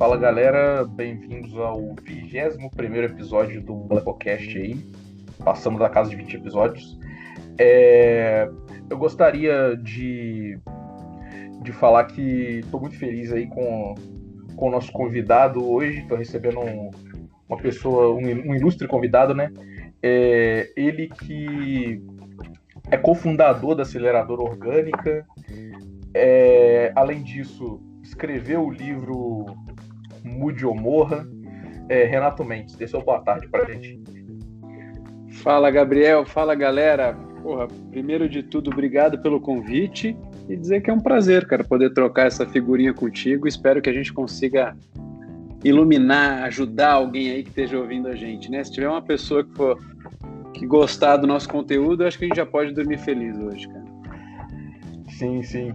Fala galera, bem-vindos ao 21 episódio do Blackcast aí. Passamos da casa de 20 episódios. É... Eu gostaria de, de falar que estou muito feliz aí com, com o nosso convidado hoje. Estou recebendo um, uma pessoa, um, um, ilustre convidado, né? É... Ele que é cofundador da Aceleradora Orgânica. É... Além disso, escreveu o livro Mude ou Morra. É, Renato Mendes, dê sua boa tarde para a gente. Fala, Gabriel. Fala, galera. Porra, primeiro de tudo, obrigado pelo convite e dizer que é um prazer, cara, poder trocar essa figurinha contigo. Espero que a gente consiga iluminar, ajudar alguém aí que esteja ouvindo a gente, né? Se tiver uma pessoa que for que gostar do nosso conteúdo, acho que a gente já pode dormir feliz hoje, cara. Sim, sim.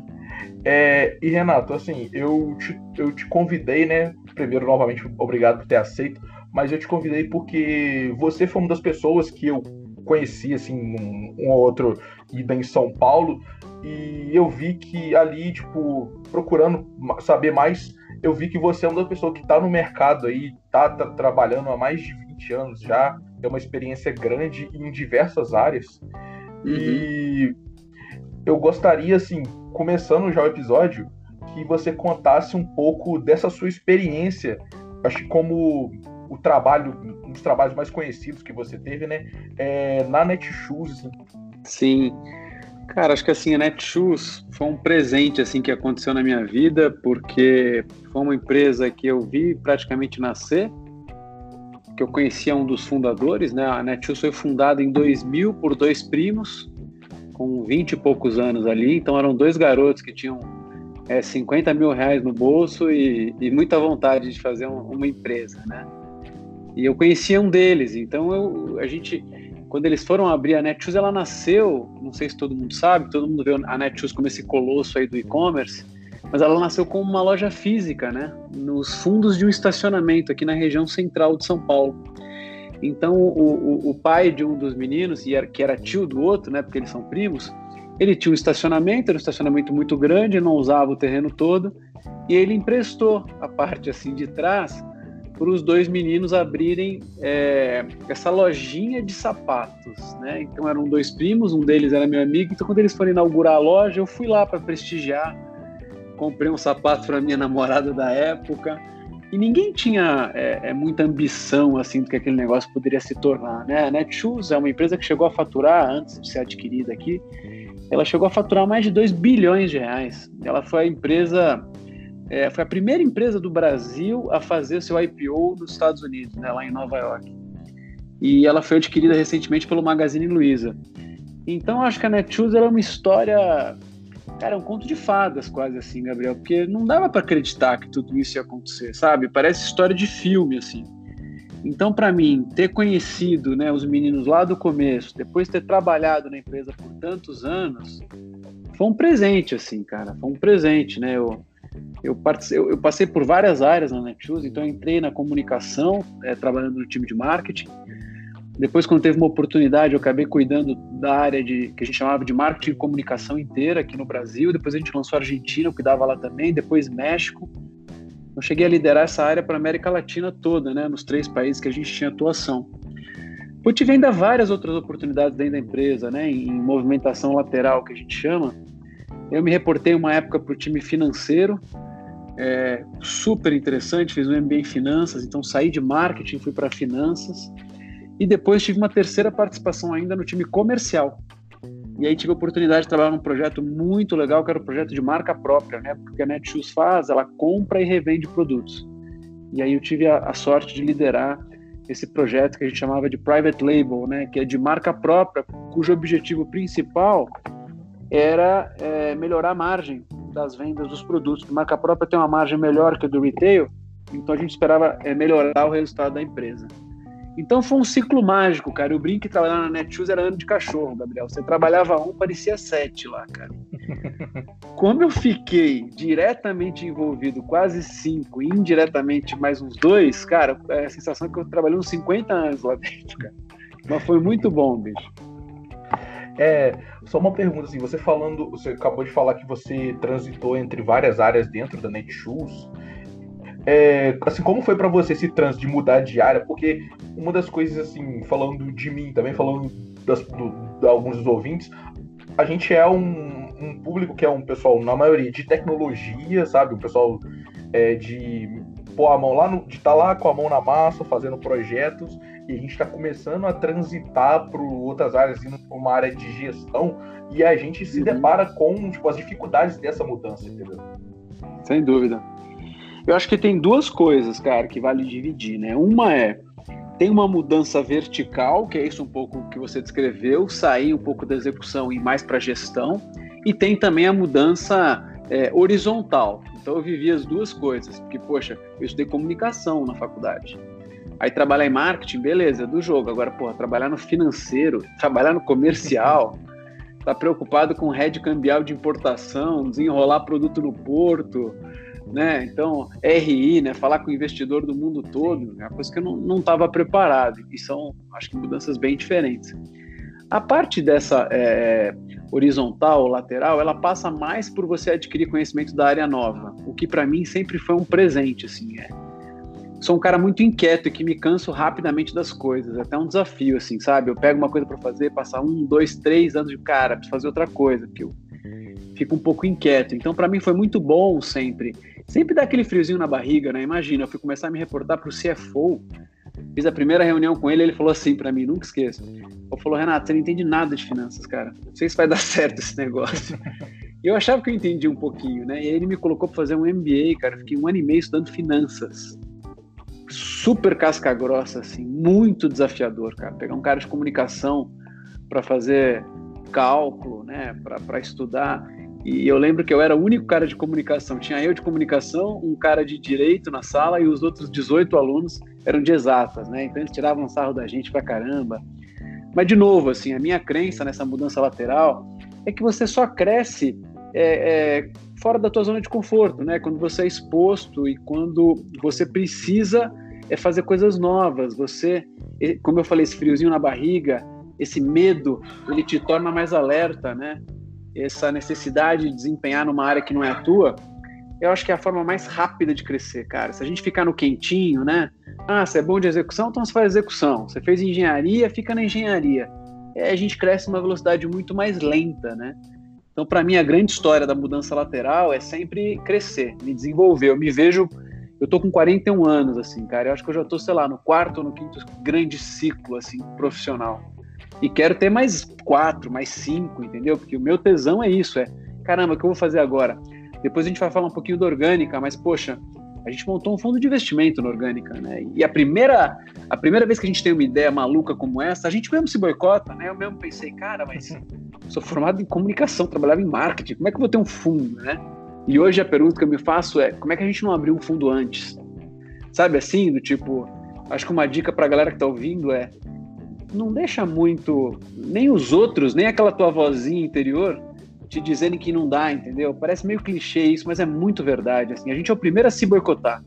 É, e Renato, assim, eu te, eu te convidei, né? Primeiro, novamente, obrigado por ter aceito, mas eu te convidei porque você foi uma das pessoas que eu conheci, assim, um, um ou outro ida em São Paulo, e eu vi que ali, tipo, procurando saber mais, eu vi que você é uma das pessoas que está no mercado aí, tá, tá, trabalhando há mais de 20 anos já, tem uma experiência grande em diversas áreas. Uhum. E eu gostaria, assim, começando já o episódio, que você contasse um pouco dessa sua experiência, acho que como o trabalho, um dos trabalhos mais conhecidos que você teve, né, é, na Netshoes. Assim. Sim, cara, acho que assim, a Netshoes foi um presente, assim, que aconteceu na minha vida, porque foi uma empresa que eu vi praticamente nascer, que eu conhecia um dos fundadores, né, a Netshoes foi fundada em 2000 por dois primos, com 20 e poucos anos ali, então eram dois garotos que tinham é, 50 mil reais no bolso e, e muita vontade de fazer um, uma empresa, né? E eu conhecia um deles, então eu, a gente, quando eles foram abrir a Netshoes, ela nasceu, não sei se todo mundo sabe, todo mundo vê a Netshoes como esse colosso aí do e-commerce, mas ela nasceu como uma loja física, né? Nos fundos de um estacionamento aqui na região central de São Paulo. Então, o, o, o pai de um dos meninos, e era, que era tio do outro, né, porque eles são primos, ele tinha um estacionamento, era um estacionamento muito grande, não usava o terreno todo, e ele emprestou a parte assim de trás para os dois meninos abrirem é, essa lojinha de sapatos, né? Então eram dois primos, um deles era meu amigo, então quando eles foram inaugurar a loja, eu fui lá para prestigiar, comprei um sapato para minha namorada da época, e ninguém tinha é, é, muita ambição assim do que aquele negócio poderia se tornar, né? A Netshoes é uma empresa que chegou a faturar antes de ser adquirida aqui, ela chegou a faturar mais de 2 bilhões de reais. Ela foi a empresa, é, foi a primeira empresa do Brasil a fazer seu IPO nos Estados Unidos, né, lá em Nova York. E ela foi adquirida recentemente pelo Magazine Luiza. Então acho que a Netshoes é uma história Cara, um conto de fadas, quase assim, Gabriel, porque não dava para acreditar que tudo isso ia acontecer, sabe? Parece história de filme, assim. Então, para mim, ter conhecido né, os meninos lá do começo, depois ter trabalhado na empresa por tantos anos, foi um presente, assim, cara. Foi um presente, né? Eu, eu, eu, eu passei por várias áreas na Netshoes, então entrei na comunicação, é, trabalhando no time de marketing. Depois, quando teve uma oportunidade, eu acabei cuidando da área de que a gente chamava de marketing e comunicação inteira aqui no Brasil. Depois a gente lançou a Argentina, eu cuidava lá também. Depois México. Eu cheguei a liderar essa área para a América Latina toda, né, nos três países que a gente tinha atuação. Eu tive ainda várias outras oportunidades dentro da empresa, né, em movimentação lateral, que a gente chama. Eu me reportei uma época para o time financeiro, é, super interessante, fiz um MBA em finanças, então saí de marketing, fui para finanças. E depois tive uma terceira participação ainda no time comercial. E aí tive a oportunidade de trabalhar num projeto muito legal, que era um projeto de marca própria, né? Porque a Netshoes faz, ela compra e revende produtos. E aí eu tive a, a sorte de liderar esse projeto que a gente chamava de private label, né? Que é de marca própria, cujo objetivo principal era é, melhorar a margem das vendas dos produtos. A marca própria tem uma margem melhor que a do retail, então a gente esperava é, melhorar o resultado da empresa. Então foi um ciclo mágico, cara. Eu brinco que trabalhar na Netshoes era ano de cachorro, Gabriel. Você trabalhava um, parecia sete lá, cara. Como eu fiquei diretamente envolvido quase cinco, e indiretamente mais uns dois, cara, é a sensação que eu trabalhei uns 50 anos lá dentro, cara. Mas foi muito bom, bicho. É, só uma pergunta assim, você falando, você acabou de falar que você transitou entre várias áreas dentro da Netshoes. É, assim, como foi para você esse trânsito de mudar de área? Porque uma das coisas, assim, falando de mim, também falando das, do, de alguns dos ouvintes, a gente é um, um, público que é um pessoal, na maioria, de tecnologia, sabe? Um pessoal é, de pôr a mão lá, no, de estar tá lá com a mão na massa, fazendo projetos, e a gente está começando a transitar para outras áreas, indo para uma área de gestão, e a gente se uhum. depara com tipo, as dificuldades dessa mudança, entendeu? Sem dúvida. Eu acho que tem duas coisas, cara, que vale dividir, né? Uma é tem uma mudança vertical, que é isso um pouco que você descreveu, sair um pouco da execução e mais para gestão, e tem também a mudança é, horizontal. Então eu vivi as duas coisas, porque poxa, eu estudei comunicação na faculdade. Aí trabalhar em marketing, beleza, é do jogo. Agora, porra, trabalhar no financeiro, trabalhar no comercial, tá preocupado com rede cambial de importação, desenrolar produto no porto, né? Então, RI, né? Falar com o investidor do mundo todo, é uma coisa que eu não estava preparado. E são, acho que, mudanças bem diferentes. A parte dessa é, horizontal, lateral, ela passa mais por você adquirir conhecimento da área nova, o que para mim sempre foi um presente, assim, é. Sou um cara muito inquieto e que me canso rapidamente das coisas, é até um desafio, assim, sabe? Eu pego uma coisa para fazer, passar um, dois, três anos de cara, preciso fazer outra coisa, porque eu fico um pouco inquieto. Então, para mim foi muito bom sempre Sempre dá aquele friozinho na barriga, né? Imagina, eu fui começar a me reportar para o CFO. Fiz a primeira reunião com ele, ele falou assim para mim, nunca esqueço. Ele falou, Renato, você não entende nada de finanças, cara. Não sei se vai dar certo esse negócio. Eu achava que eu entendia um pouquinho, né? E aí ele me colocou para fazer um MBA, cara. Fiquei um ano e meio estudando finanças. Super casca grossa, assim, muito desafiador, cara. Pegar um cara de comunicação para fazer cálculo, né? Para estudar. E eu lembro que eu era o único cara de comunicação. Tinha eu de comunicação, um cara de direito na sala e os outros 18 alunos eram de exatas, né? Então eles tiravam sarro da gente pra caramba. Mas, de novo, assim, a minha crença nessa mudança lateral é que você só cresce é, é, fora da tua zona de conforto, né? Quando você é exposto e quando você precisa é fazer coisas novas. Você, como eu falei, esse friozinho na barriga, esse medo, ele te torna mais alerta, né? Essa necessidade de desempenhar numa área que não é a tua, eu acho que é a forma mais rápida de crescer, cara. Se a gente ficar no quentinho, né? Ah, você é bom de execução, então você faz execução. Você fez engenharia, fica na engenharia. É, a gente cresce numa velocidade muito mais lenta, né? Então, para mim, a grande história da mudança lateral é sempre crescer, me desenvolver. Eu me vejo, eu tô com 41 anos, assim, cara. Eu acho que eu já tô, sei lá, no quarto ou no quinto grande ciclo, assim, profissional e quero ter mais quatro, mais cinco, entendeu? Porque o meu tesão é isso, é caramba, o que eu vou fazer agora? Depois a gente vai falar um pouquinho da orgânica, mas poxa, a gente montou um fundo de investimento na orgânica, né? E a primeira, a primeira vez que a gente tem uma ideia maluca como essa, a gente mesmo se boicota, né? Eu mesmo pensei, cara, mas sou formado em comunicação, trabalhava em marketing, como é que eu vou ter um fundo, né? E hoje a pergunta que eu me faço é, como é que a gente não abriu um fundo antes? Sabe assim, do tipo, acho que uma dica para a galera que está ouvindo é não deixa muito nem os outros, nem aquela tua vozinha interior te dizendo que não dá, entendeu? Parece meio clichê isso, mas é muito verdade. Assim, a gente é o primeiro a se boicotar.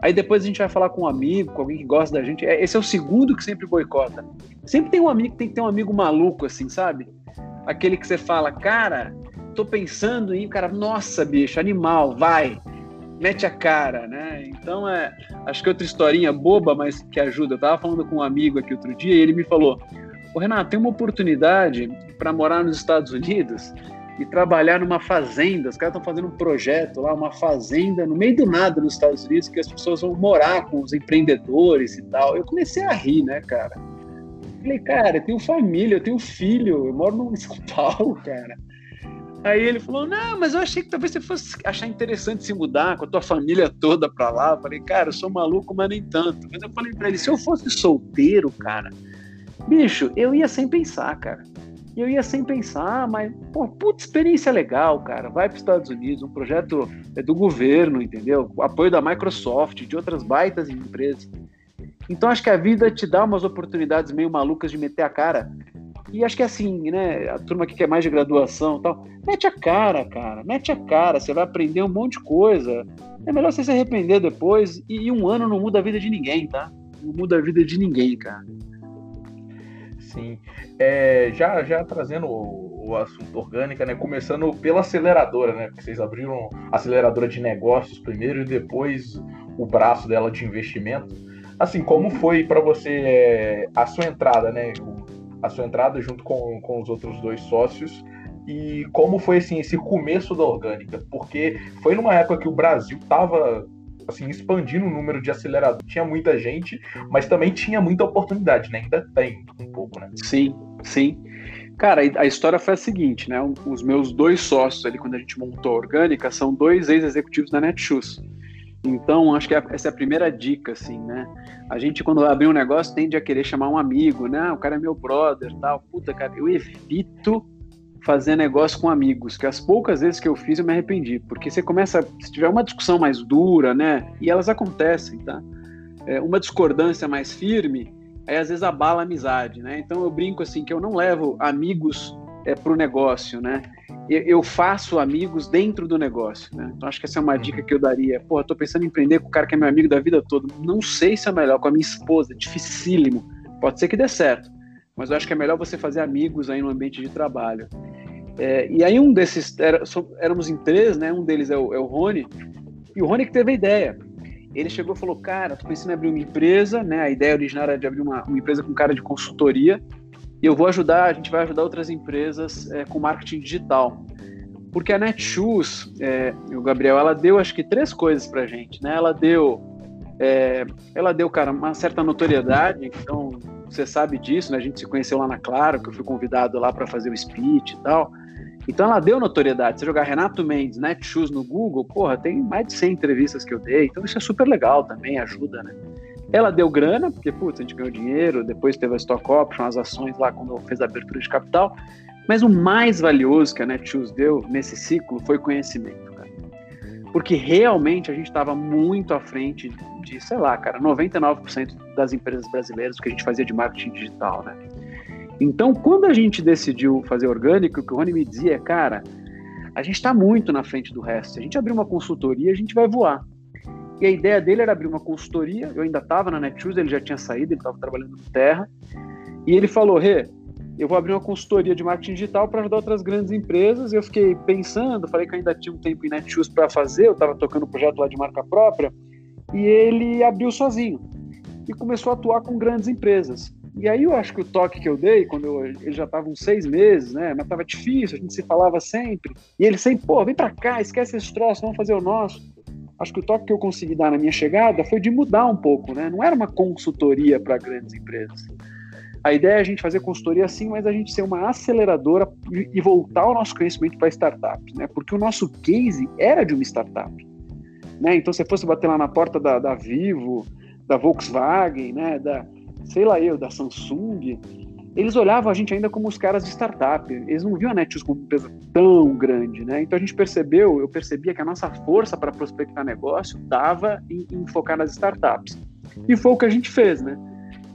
Aí depois a gente vai falar com um amigo, com alguém que gosta da gente. É, esse é o segundo que sempre boicota. Sempre tem um amigo, tem que ter um amigo maluco, assim, sabe? Aquele que você fala, cara, tô pensando em, cara, nossa, bicho, animal, vai mete a cara, né? Então é, acho que outra historinha boba, mas que ajuda. Eu tava falando com um amigo aqui outro dia e ele me falou: "O Renato, tem uma oportunidade para morar nos Estados Unidos e trabalhar numa fazenda. Os caras estão fazendo um projeto lá, uma fazenda no meio do nada nos Estados Unidos que as pessoas vão morar com os empreendedores e tal". Eu comecei a rir, né, cara? Falei, cara, eu tenho família, eu tenho filho, eu moro em São Paulo, cara. Aí ele falou: Não, mas eu achei que talvez você fosse achar interessante se mudar com a tua família toda pra lá. Eu falei, cara, eu sou maluco, mas nem tanto. Mas eu falei pra ele: se eu fosse solteiro, cara, bicho, eu ia sem pensar, cara. Eu ia sem pensar, mas, pô, puta experiência legal, cara. Vai para os Estados Unidos, um projeto é do governo, entendeu? Apoio da Microsoft, de outras baitas empresas. Então acho que a vida te dá umas oportunidades meio malucas de meter a cara e acho que é assim, né? A turma que quer mais de graduação e tal, mete a cara, cara, mete a cara, você vai aprender um monte de coisa. É melhor você se arrepender depois e, um ano não muda a vida de ninguém, tá? Não muda a vida de ninguém, cara. Sim. É, já, já trazendo o, o, assunto orgânica, né? Começando pela aceleradora, né? Porque vocês abriram a aceleradora de negócios primeiro e depois o braço dela de investimento. Assim, como foi para você é, a sua entrada, né? A sua entrada junto com, com os outros dois sócios e como foi assim esse começo da orgânica? Porque foi numa época que o Brasil estava assim expandindo o número de aceleradores, tinha muita gente, mas também tinha muita oportunidade, né? Ainda tem um pouco, né? Sim, sim. Cara, a história foi a seguinte, né? Os meus dois sócios ali, quando a gente montou a Orgânica, são dois ex-executivos da Netshoes. Então, acho que essa é a primeira dica, assim, né? A gente, quando abrir um negócio, tende a querer chamar um amigo, né? Ah, o cara é meu brother, tal. Puta, cara, eu evito fazer negócio com amigos, que as poucas vezes que eu fiz eu me arrependi, porque você começa, se tiver uma discussão mais dura, né? E elas acontecem, tá? É, uma discordância mais firme, aí às vezes abala a amizade, né? Então eu brinco assim que eu não levo amigos é, para o negócio, né? Eu, faço amigos dentro do negócio, né? Então acho que essa é uma dica que eu daria. Eu tô pensando em empreender com o cara que é meu amigo da vida toda. Não sei se é melhor com a minha esposa, dificílimo. Pode ser que dê certo, mas eu acho que é melhor você fazer amigos aí no ambiente de trabalho. É, e aí um desses, era, éramos em três, né? Um deles é o, é o Rony, e o Rony que teve a ideia ele chegou e falou, cara, tô pensando em abrir uma empresa, né? A ideia original era de abrir uma, uma empresa com cara de consultoria e eu vou ajudar, a gente vai ajudar outras empresas é, com marketing digital. Porque a Netshoes, é, o Gabriel, ela deu acho que três coisas pra gente, né? Ela deu, é, ela deu, cara, uma certa notoriedade, então você sabe disso, né? A gente se conheceu lá na Claro, que eu fui convidado lá para fazer o speech e tal. Então ela deu notoriedade. Você jogar Renato Mendes, Netshoes no Google, porra, tem mais de 100 entrevistas que eu dei. Então isso é super legal também, ajuda, né? Ela deu grana, porque, putz, a gente ganhou dinheiro, depois teve a Stock Option, as ações lá quando fez a abertura de capital. Mas o mais valioso que a Netshoes deu nesse ciclo foi conhecimento, cara. Porque realmente a gente estava muito à frente de, sei lá, cara, 99% das empresas brasileiras que a gente fazia de marketing digital, né? Então, quando a gente decidiu fazer orgânico, o que o Rony me dizia é, cara, a gente está muito na frente do resto. Se a gente abrir uma consultoria, a gente vai voar. E a ideia dele era abrir uma consultoria. Eu ainda estava na Netshoes, ele já tinha saído, ele estava trabalhando no Terra. E ele falou: Rê, eu vou abrir uma consultoria de marketing digital para ajudar outras grandes empresas. Eu fiquei pensando, falei que ainda tinha um tempo em Netshoes para fazer, eu estava tocando um projeto lá de marca própria. E ele abriu sozinho e começou a atuar com grandes empresas. E aí eu acho que o toque que eu dei, quando eu, ele já estava uns seis meses, né? Mas estava difícil, a gente se falava sempre. E ele sempre, pô, vem para cá, esquece esse troço, vamos fazer o nosso. Acho que o toque que eu consegui dar na minha chegada foi de mudar um pouco, né? Não era uma consultoria para grandes empresas. A ideia é a gente fazer consultoria sim, mas a gente ser uma aceleradora e voltar o nosso conhecimento para startups, né? Porque o nosso case era de uma startup. Né? Então, se fosse bater lá na porta da, da Vivo, da Volkswagen, né? Da, sei lá eu, da Samsung, eles olhavam a gente ainda como os caras de startup. Eles não viam a Netshoes como uma empresa tão grande, né? Então a gente percebeu, eu percebia que a nossa força para prospectar negócio estava em, em, focar nas startups. E foi o que a gente fez, né?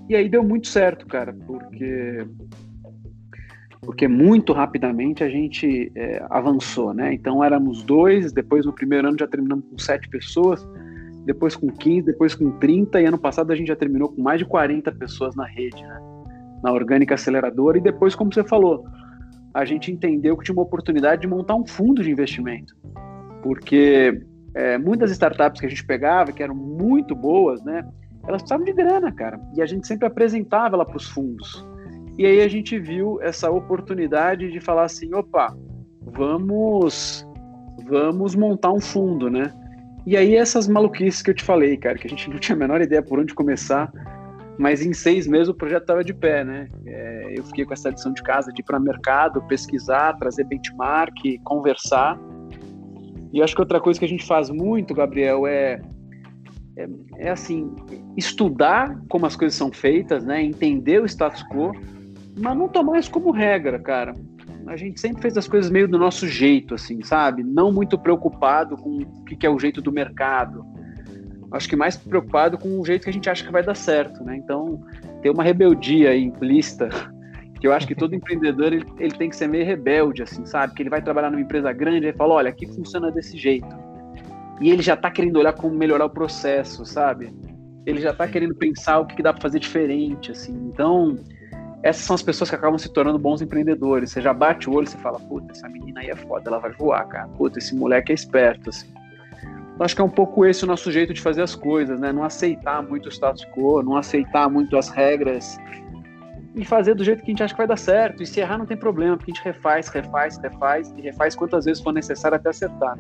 E aí deu muito certo, cara, porque porque muito rapidamente a gente é, avançou, né? Então éramos dois, depois no primeiro ano já terminamos com sete pessoas depois com 15, depois com 30, e ano passado a gente já terminou com mais de 40 pessoas na rede, né? Na orgânica aceleradora, e depois, como você falou, a gente entendeu que tinha uma oportunidade de montar um fundo de investimento, porque é, muitas startups que a gente pegava, que eram muito boas, né? Elas precisavam de grana, cara, e a gente sempre apresentava ela para os fundos. E aí a gente viu essa oportunidade de falar assim, opa, vamos, vamos montar um fundo, né? E aí essas maluquices que eu te falei, cara, que a gente não tinha a menor ideia por onde começar, mas em seis meses o projeto estava de pé, né? É, eu fiquei com essa lição de casa de ir para mercado, pesquisar, trazer benchmark, conversar. E acho que outra coisa que a gente faz muito, Gabriel, é, é, é assim, estudar como as coisas são feitas, né? Entender o status quo, mas não tomar isso como regra, cara a gente sempre fez as coisas meio do nosso jeito, assim, sabe? Não muito preocupado com o que é o jeito do mercado. Acho que mais preocupado com o jeito que a gente acha que vai dar certo, né? Então, tem uma rebeldia implícita que eu acho que todo empreendedor ele, ele, tem que ser meio rebelde, assim, sabe? Que ele vai trabalhar numa empresa grande e fala, olha, aqui funciona desse jeito. E ele já tá querendo olhar como melhorar o processo, sabe? Ele já tá querendo pensar o que, que dá para fazer diferente, assim. Então, essas são as pessoas que acabam se tornando bons empreendedores. Você já bate o olho e você fala, puta, essa menina aí é foda, ela vai voar, cara. Puta, esse moleque é esperto, assim. Eu acho que é um pouco esse o nosso jeito de fazer as coisas, né? Não aceitar muito o status quo, não aceitar muito as regras e fazer do jeito que a gente acha que vai dar certo. E se errar não tem problema, porque a gente refaz, refaz, refaz e refaz quantas vezes for necessário até acertar.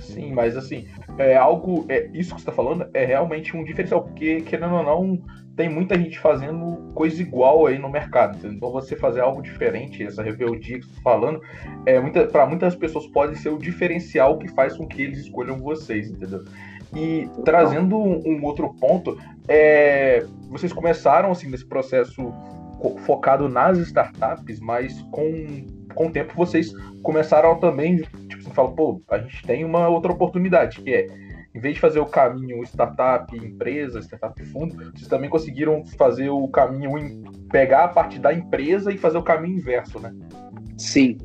Sim, mas assim, é algo. É, isso que você está falando é realmente um diferencial, porque, querendo ou não, tem muita gente fazendo coisa igual aí no mercado. Entendeu? Então você fazer algo diferente, essa rebeldia que você está falando, é, muita, para muitas pessoas pode ser o diferencial que faz com que eles escolham vocês, entendeu? E trazendo um, um outro ponto, é, vocês começaram assim nesse processo focado nas startups, mas com, com o tempo vocês começaram também, tipo, você fala, pô, a gente tem uma outra oportunidade, que é, em vez de fazer o caminho startup empresa, startup fundo, vocês também conseguiram fazer o caminho, pegar a parte da empresa e fazer o caminho inverso, né? Sim.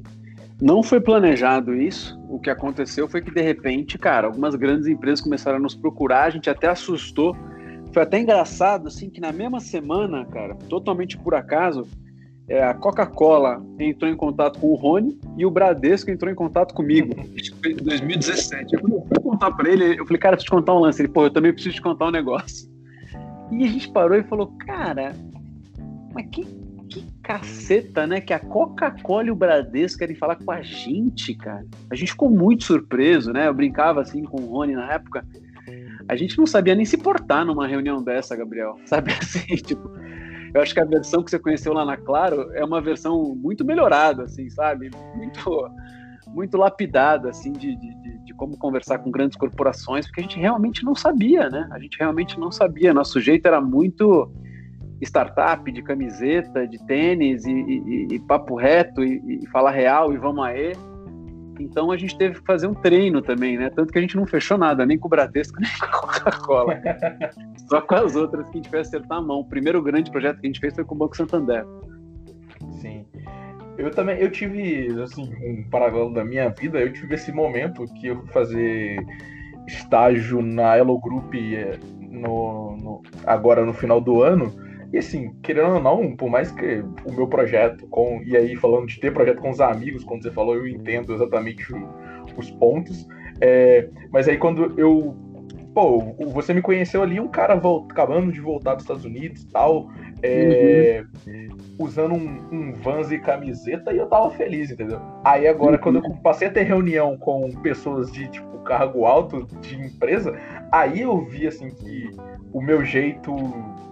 Não foi planejado isso. O que aconteceu foi que, de repente, cara, algumas grandes empresas começaram a nos procurar, a gente até assustou. Foi até engraçado, assim, que na mesma semana, cara, totalmente por acaso, é, a Coca-Cola entrou em contato com o Rony e o Bradesco entrou em contato comigo. Isso foi em 2017. Eu fui contar para ele, eu falei, cara, preciso te contar um lance. Ele, pô, eu também preciso te contar um negócio. E a gente parou e falou, cara, mas que que caceta, né? Que a Coca-Cola e o Bradesco querem falar com a gente, cara. A gente ficou muito surpreso, né? Eu brincava assim com o Rony na época. A gente não sabia nem se portar numa reunião dessa, Gabriel. Sabe assim, tipo. Eu acho que a versão que você conheceu lá na Claro é uma versão muito melhorada, assim, sabe? Muito, muito lapidada, assim, de, de, de como conversar com grandes corporações, porque a gente realmente não sabia, né? A gente realmente não sabia. Nosso jeito era muito startup, de camiseta, de tênis e, e, e papo reto e, e, falar real e vamos aí. Então a gente teve que fazer um treino também, né? Tanto que a gente não fechou nada, nem com o Bradesco, nem com a Coca-Cola. Só com as outras que a gente fez acertar a mão. O primeiro grande projeto que a gente fez foi com o Banco Santander. Sim. Eu também, eu tive, assim, um paralelo da minha vida, eu tive esse momento que eu fui fazer estágio na Elo Group eh, no, no, agora no final do ano, e assim, querendo ou não, por mais que o meu projeto, com e aí falando de ter projeto com os amigos, como você falou, eu entendo exatamente os pontos. É, mas aí quando eu. Pô, você me conheceu ali, um cara volt, acabando de voltar dos Estados Unidos tal, é, uhum. usando um, um Vans e camiseta, e eu tava feliz, entendeu? Aí agora, uhum. quando eu passei a ter reunião com pessoas de, tipo, cargo alto de empresa, aí eu vi, assim, que o meu jeito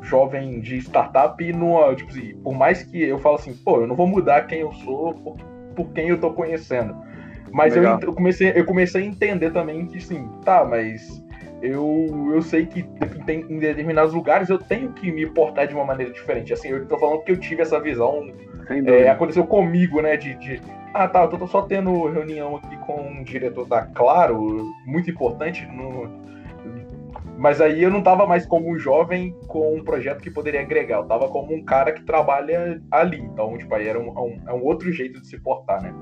jovem de startup no, tipo assim, por mais que eu falo assim, pô, eu não vou mudar quem eu sou por, por quem eu tô conhecendo. Mas eu, eu, comecei, eu comecei a entender também que sim, tá, mas eu, eu sei que tem, em determinados lugares eu tenho que me portar de uma maneira diferente. Assim, eu tô falando que eu tive essa visão. É, aconteceu comigo, né? De, de, ah, tá, eu tô só tendo reunião aqui com o diretor da Claro, muito importante no, mas aí eu não tava mais como um jovem com um projeto que poderia agregar, eu tava como um cara que trabalha ali. Então, tipo, aí era um, um, é um outro jeito de se portar, né?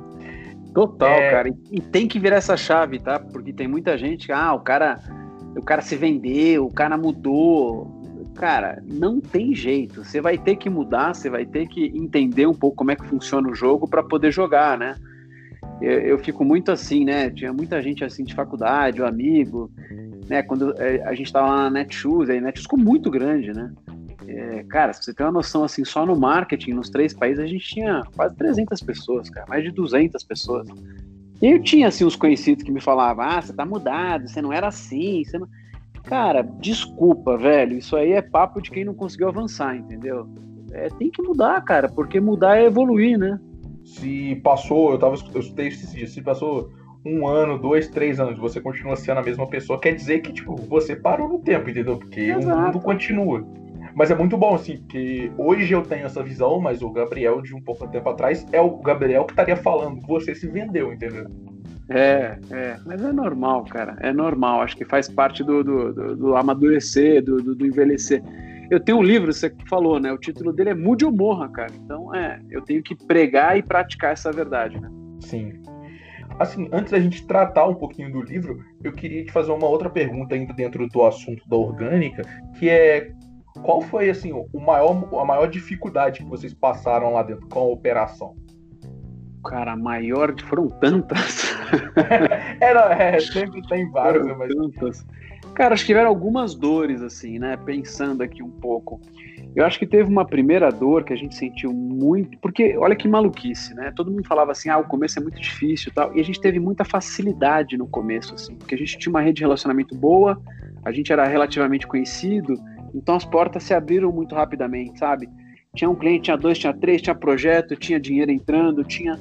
Total, é... cara. E tem que virar essa chave, tá? Porque tem muita gente que, ah, o cara, o cara se vendeu, o cara mudou. Cara, não tem jeito. Você vai ter que mudar, você vai ter que entender um pouco como é que funciona o jogo para poder jogar, né? Eu, eu, fico muito assim, né? Tinha muita gente assim de faculdade, o um amigo, né? Quando é, a gente estava na Netshoes, a Netshoes ficou muito grande, né? É, cara, se você tem uma noção assim, só no marketing, nos três países, a gente tinha quase 300 pessoas, cara, mais de 200 pessoas. E eu tinha, assim, os conhecidos que me falavam, ah, você tá mudado, você não era assim, você não... Cara, desculpa, velho, isso aí é papo de quem não conseguiu avançar, entendeu? É, tem que mudar, cara, porque mudar é evoluir, né? Se passou, eu tava, eu escutei esses dias, se passou um ano, dois, três anos, você continua sendo a mesma pessoa, quer dizer que, tipo, você parou no tempo, entendeu? Porque Exato. o mundo continua. Mas é muito bom, assim, porque hoje eu tenho essa visão, mas o Gabriel de um pouco tempo atrás é o Gabriel que estaria falando, você se vendeu, entendeu? É, é, mas é normal, cara, é normal, acho que faz parte do, do, do, do amadurecer, do, do, do, envelhecer. Eu tenho um livro, você falou, né, o título dele é Mude ou Morra, cara, então é, eu tenho que pregar e praticar essa verdade, né? Sim, Assim, antes da gente tratar um pouquinho do livro, eu queria te fazer uma outra pergunta ainda dentro do assunto da orgânica, que é qual foi assim o maior, a maior dificuldade que vocês passaram lá dentro com a operação? Cara, a maior foram tantas. é, não, é, sempre tem vários, mas... Tantas. Cara, acho que tiveram algumas dores, assim, né? Pensando aqui um pouco. Eu acho que teve uma primeira dor que a gente sentiu muito, porque olha que maluquice, né? Todo mundo falava assim, ah, o começo é muito difícil e tal, e a gente teve muita facilidade no começo, assim, porque a gente tinha uma rede de relacionamento boa, a gente era relativamente conhecido, então as portas se abriram muito rapidamente, sabe? Tinha um cliente, tinha dois, tinha três, tinha projeto, tinha dinheiro entrando, tinha.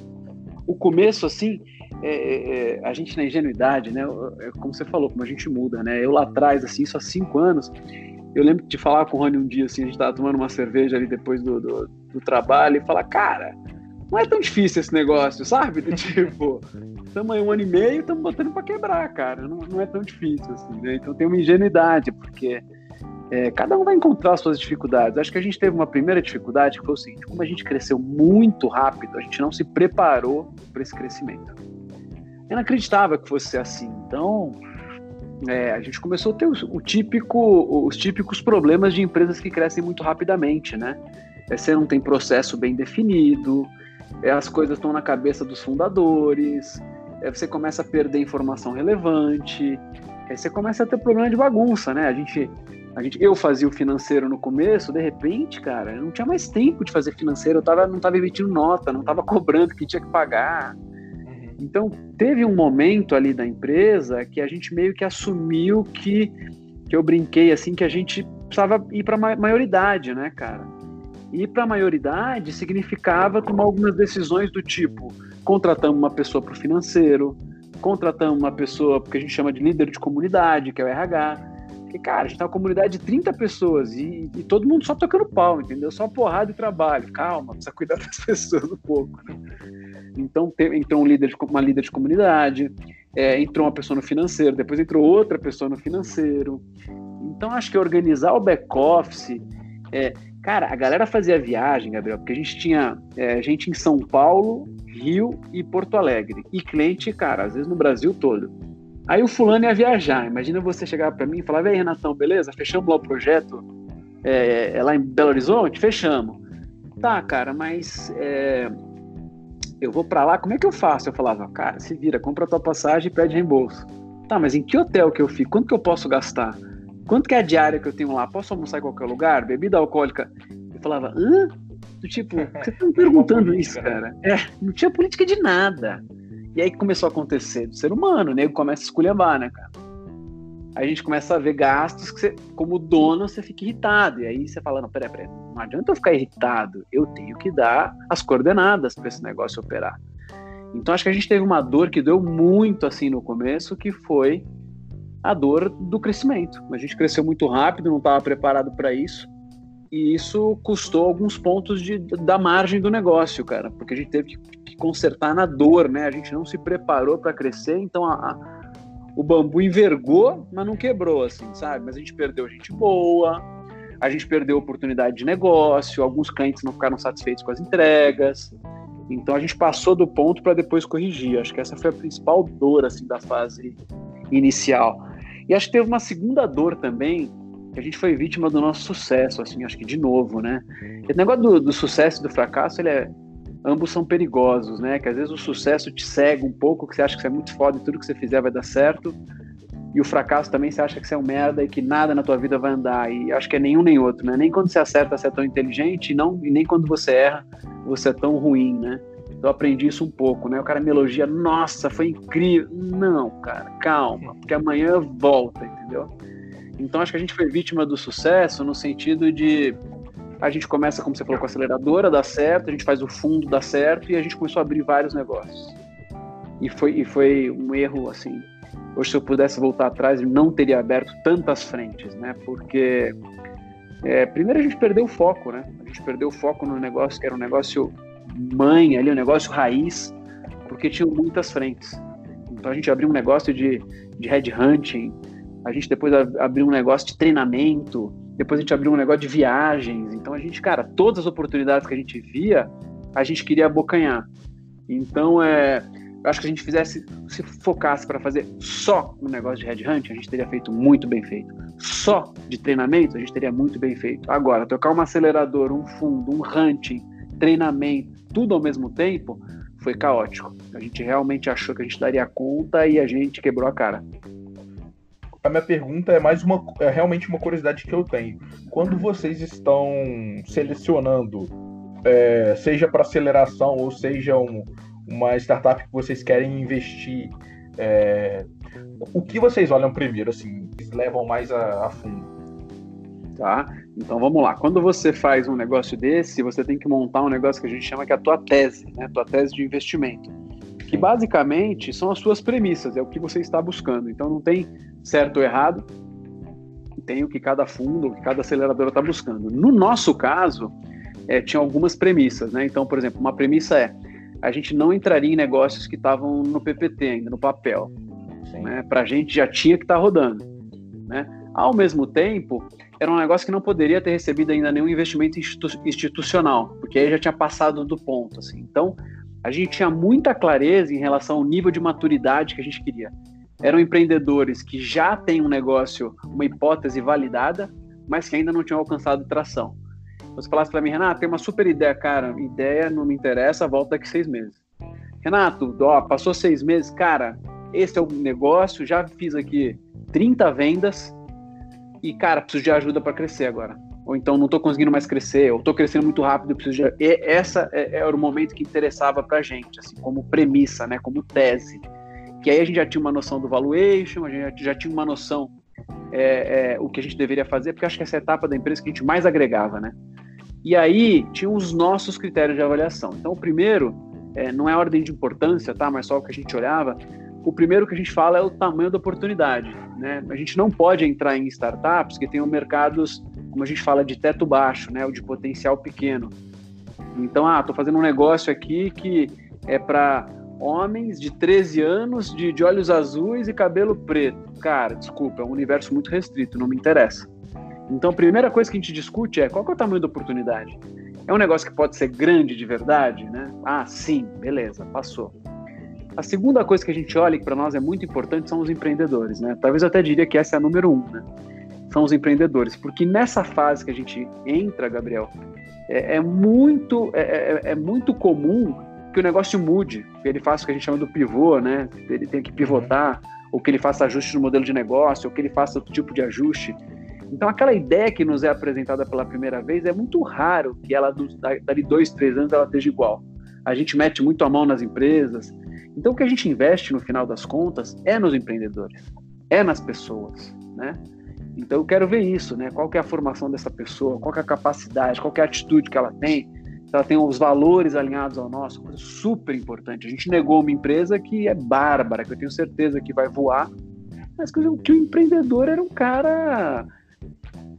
O começo, assim, é, é, é a gente na ingenuidade, né? É como você falou, como a gente muda, né? Eu lá atrás, assim, isso há cinco anos, eu lembro de falar com o Rony um dia, assim, a gente tava tomando uma cerveja ali depois do, do, do trabalho e falar, cara, não é tão difícil esse negócio, sabe? Do tipo, estamos aí um ano e meio, estamos botando para quebrar, cara. Não, não é tão difícil, assim, né? Então tem uma ingenuidade, porque é, cada um vai encontrar as suas dificuldades. Acho que a gente teve uma primeira dificuldade que foi o seguinte: como a gente cresceu muito rápido, a gente não se preparou para esse crescimento. Eu não acreditava que fosse assim. Então, é, a gente começou a ter o, o, típico, os típicos problemas de empresas que crescem muito rapidamente, né? É, você não tem processo bem definido, é, as coisas estão na cabeça dos fundadores, é, você começa a perder informação relevante, é, você começa a ter problema de bagunça, né? A gente, a gente, eu fazia o financeiro no começo, de repente, cara, eu não tinha mais tempo de fazer financeiro, eu tava, não estava emitindo nota, não estava cobrando que tinha que pagar. Então, teve um momento ali da empresa que a gente meio que assumiu que, que eu brinquei assim, que a gente precisava ir para a maioridade, né, cara? Ir para a maioridade significava tomar algumas decisões do tipo: contratamos uma pessoa para o financeiro, contratamos uma pessoa que a gente chama de líder de comunidade, que é o RH. Porque, cara, a gente tá uma comunidade de 30 pessoas e, e todo mundo só tocando pau, entendeu? Só porrada e trabalho. Calma, precisa cuidar das pessoas um pouco. Né? Então entrou um líder de, uma líder de comunidade, é, entrou uma pessoa no financeiro, depois entrou outra pessoa no financeiro. Então acho que organizar o back office, é, cara, a galera fazia viagem, Gabriel, porque a gente tinha é, gente em São Paulo, Rio e Porto Alegre e cliente, cara, às vezes no Brasil todo. Aí o fulano ia viajar. Imagina você chegar para mim e falar: "Vem, Renatão, beleza? Fechamos lá o projeto é, é lá em Belo Horizonte, fechamos." Tá, cara, mas é, eu vou para lá, como é que eu faço? Eu falava, cara, se vira, compra a tua passagem e pede reembolso. Tá, mas em que hotel que eu fico? Quanto que eu posso gastar? Quanto que é a diária que eu tenho lá? Posso almoçar em qualquer lugar? Bebida alcoólica? Eu falava, hã? Do tipo, você tá me perguntando isso, cara? É, não tinha política de nada. E aí começou a acontecer do ser humano, o nego começa a esculhambar, né, cara? a gente começa a ver gastos que você, como dono, você fica irritado. E aí você fala, não, peraí, peraí, não adianta eu ficar irritado, eu tenho que dar as coordenadas para esse negócio operar. Então acho que a gente teve uma dor que deu muito assim no começo, que foi a dor do crescimento. A gente cresceu muito rápido, não estava preparado para isso. E isso custou alguns pontos de, da margem do negócio, cara, porque a gente teve que, que consertar na dor, né? A gente não se preparou para crescer, então a, a o bambu envergou, mas não quebrou, assim, sabe? Mas a gente perdeu gente boa, a gente perdeu oportunidade de negócio, alguns clientes não ficaram satisfeitos com as entregas. Então a gente passou do ponto para depois corrigir. Acho que essa foi a principal dor assim da fase inicial. E acho que teve uma segunda dor também, a gente foi vítima do nosso sucesso, assim, acho que de novo, né? O negócio do, do sucesso e do fracasso, ele é ambos são perigosos, né? Que às vezes o sucesso te cega um pouco, que você acha que você é muito foda e tudo que você fizer vai dar certo. E o fracasso também você acha que você é um merda e que nada na tua vida vai andar. E acho que é nenhum nem outro, né? Nem quando você acerta você é tão inteligente, e, não, e nem quando você erra você é tão ruim, né? Eu aprendi isso um pouco, né? O cara me elogia, nossa, foi incrível. Não, cara, calma, porque amanhã volta, entendeu? Então acho que a gente foi vítima do sucesso no sentido de a gente começa, como você falou, com a aceleradora, dá certo, a gente faz o fundo, dá certo, e a gente começou a abrir vários negócios. E foi, e foi um erro, assim. Hoje, se eu pudesse voltar atrás, eu não teria aberto tantas frentes, né? Porque, é, primeiro, a gente perdeu o foco, né? A gente perdeu o foco no negócio que era um negócio mãe ali, um negócio raiz, porque tinha muitas frentes. Então, a gente abriu um negócio de, de headhunting, a gente depois abriu um negócio de treinamento, depois a gente abriu um negócio de viagens. Então a gente, cara, todas as oportunidades que a gente via, a gente queria abocanhar. Então, é, eu acho que a gente fizesse, se focasse para fazer só um negócio de headhunt, a gente teria feito muito bem feito. Só de treinamento, a gente teria muito bem feito. Agora, tocar um acelerador, um fundo, um hunting, treinamento, tudo ao mesmo tempo, foi caótico. A gente realmente achou que a gente daria conta e a gente quebrou a cara. A minha pergunta é mais uma, é realmente uma curiosidade que eu tenho. Quando vocês estão selecionando, é, seja para aceleração ou seja um, uma startup que vocês querem investir, é, o que vocês olham primeiro, assim, levam mais a, a fundo? Tá? Então vamos lá. Quando você faz um negócio desse, você tem que montar um negócio que a gente chama que é a tua tese, né? Tua tese de investimento. Que basicamente são as suas premissas, é o que você está buscando. Então não tem certo ou errado, tem o que cada fundo, o que cada aceleradora está buscando. No nosso caso, é, tinha algumas premissas, né? Então, por exemplo, uma premissa é a gente não entraria em negócios que estavam no PPT ainda, no papel. Né? Para a gente já tinha que estar tá rodando. Né? Ao mesmo tempo, era um negócio que não poderia ter recebido ainda nenhum investimento institu institucional, porque aí já tinha passado do ponto. Assim. Então, a gente tinha muita clareza em relação ao nível de maturidade que a gente queria. Eram empreendedores que já têm um negócio, uma hipótese validada, mas que ainda não tinham alcançado tração. Você falasse para mim, Renato, tem uma super ideia, cara, ideia não me interessa, volta daqui seis meses. Renato, ó, passou seis meses, cara, esse é o negócio, já fiz aqui 30 vendas e, cara, preciso de ajuda para crescer agora. Ou então não estou conseguindo mais crescer, ou estou crescendo muito rápido, preciso de... E essa é, era o momento que interessava para gente, assim, como premissa, né, como tese. Que aí a gente já tinha uma noção do valuation, a gente já tinha uma noção é, é, o que a gente deveria fazer, porque acho que essa é a etapa da empresa que a gente mais agregava, né? E aí tinha os nossos critérios de avaliação. Então, o primeiro, é, não é ordem de importância, tá? Mas só o que a gente olhava, o primeiro que a gente fala é o tamanho da oportunidade. Né? A gente não pode entrar em startups que tenham mercados, como a gente fala, de teto baixo, né? ou de potencial pequeno. Então, ah, estou fazendo um negócio aqui que é para homens de 13 anos, de, de olhos azuis e cabelo preto. Cara, desculpa, é um universo muito restrito, não me interessa. Então, a primeira coisa que a gente discute é qual é o tamanho da oportunidade. É um negócio que pode ser grande de verdade, né? Ah, sim, beleza, passou. A segunda coisa que a gente olha, que para nós é muito importante, são os empreendedores, né? Talvez eu até diria que essa é a número um, né? São os empreendedores, porque nessa fase que a gente entra, Gabriel, é, é muito, é, é, é, muito comum que o negócio mude, que ele faça o que a gente chama do pivô, né? Ele tem que pivotar, ou que ele faça ajuste no modelo de negócio, ou que ele faça outro tipo de ajuste. Então, aquela ideia que nos é apresentada pela primeira vez é muito raro que ela, dali dois, três anos, ela esteja igual. A gente mete muito a mão nas empresas, então, o que a gente investe no final das contas é nos empreendedores, é nas pessoas, né? Então, eu quero ver isso, né? Qual que é a formação dessa pessoa, qual que é a capacidade, qual que é a atitude que ela tem, ela tem os valores alinhados ao nosso, coisa super importante. A gente negou uma empresa que é bárbara, que eu tenho certeza que vai voar, mas que o empreendedor era um cara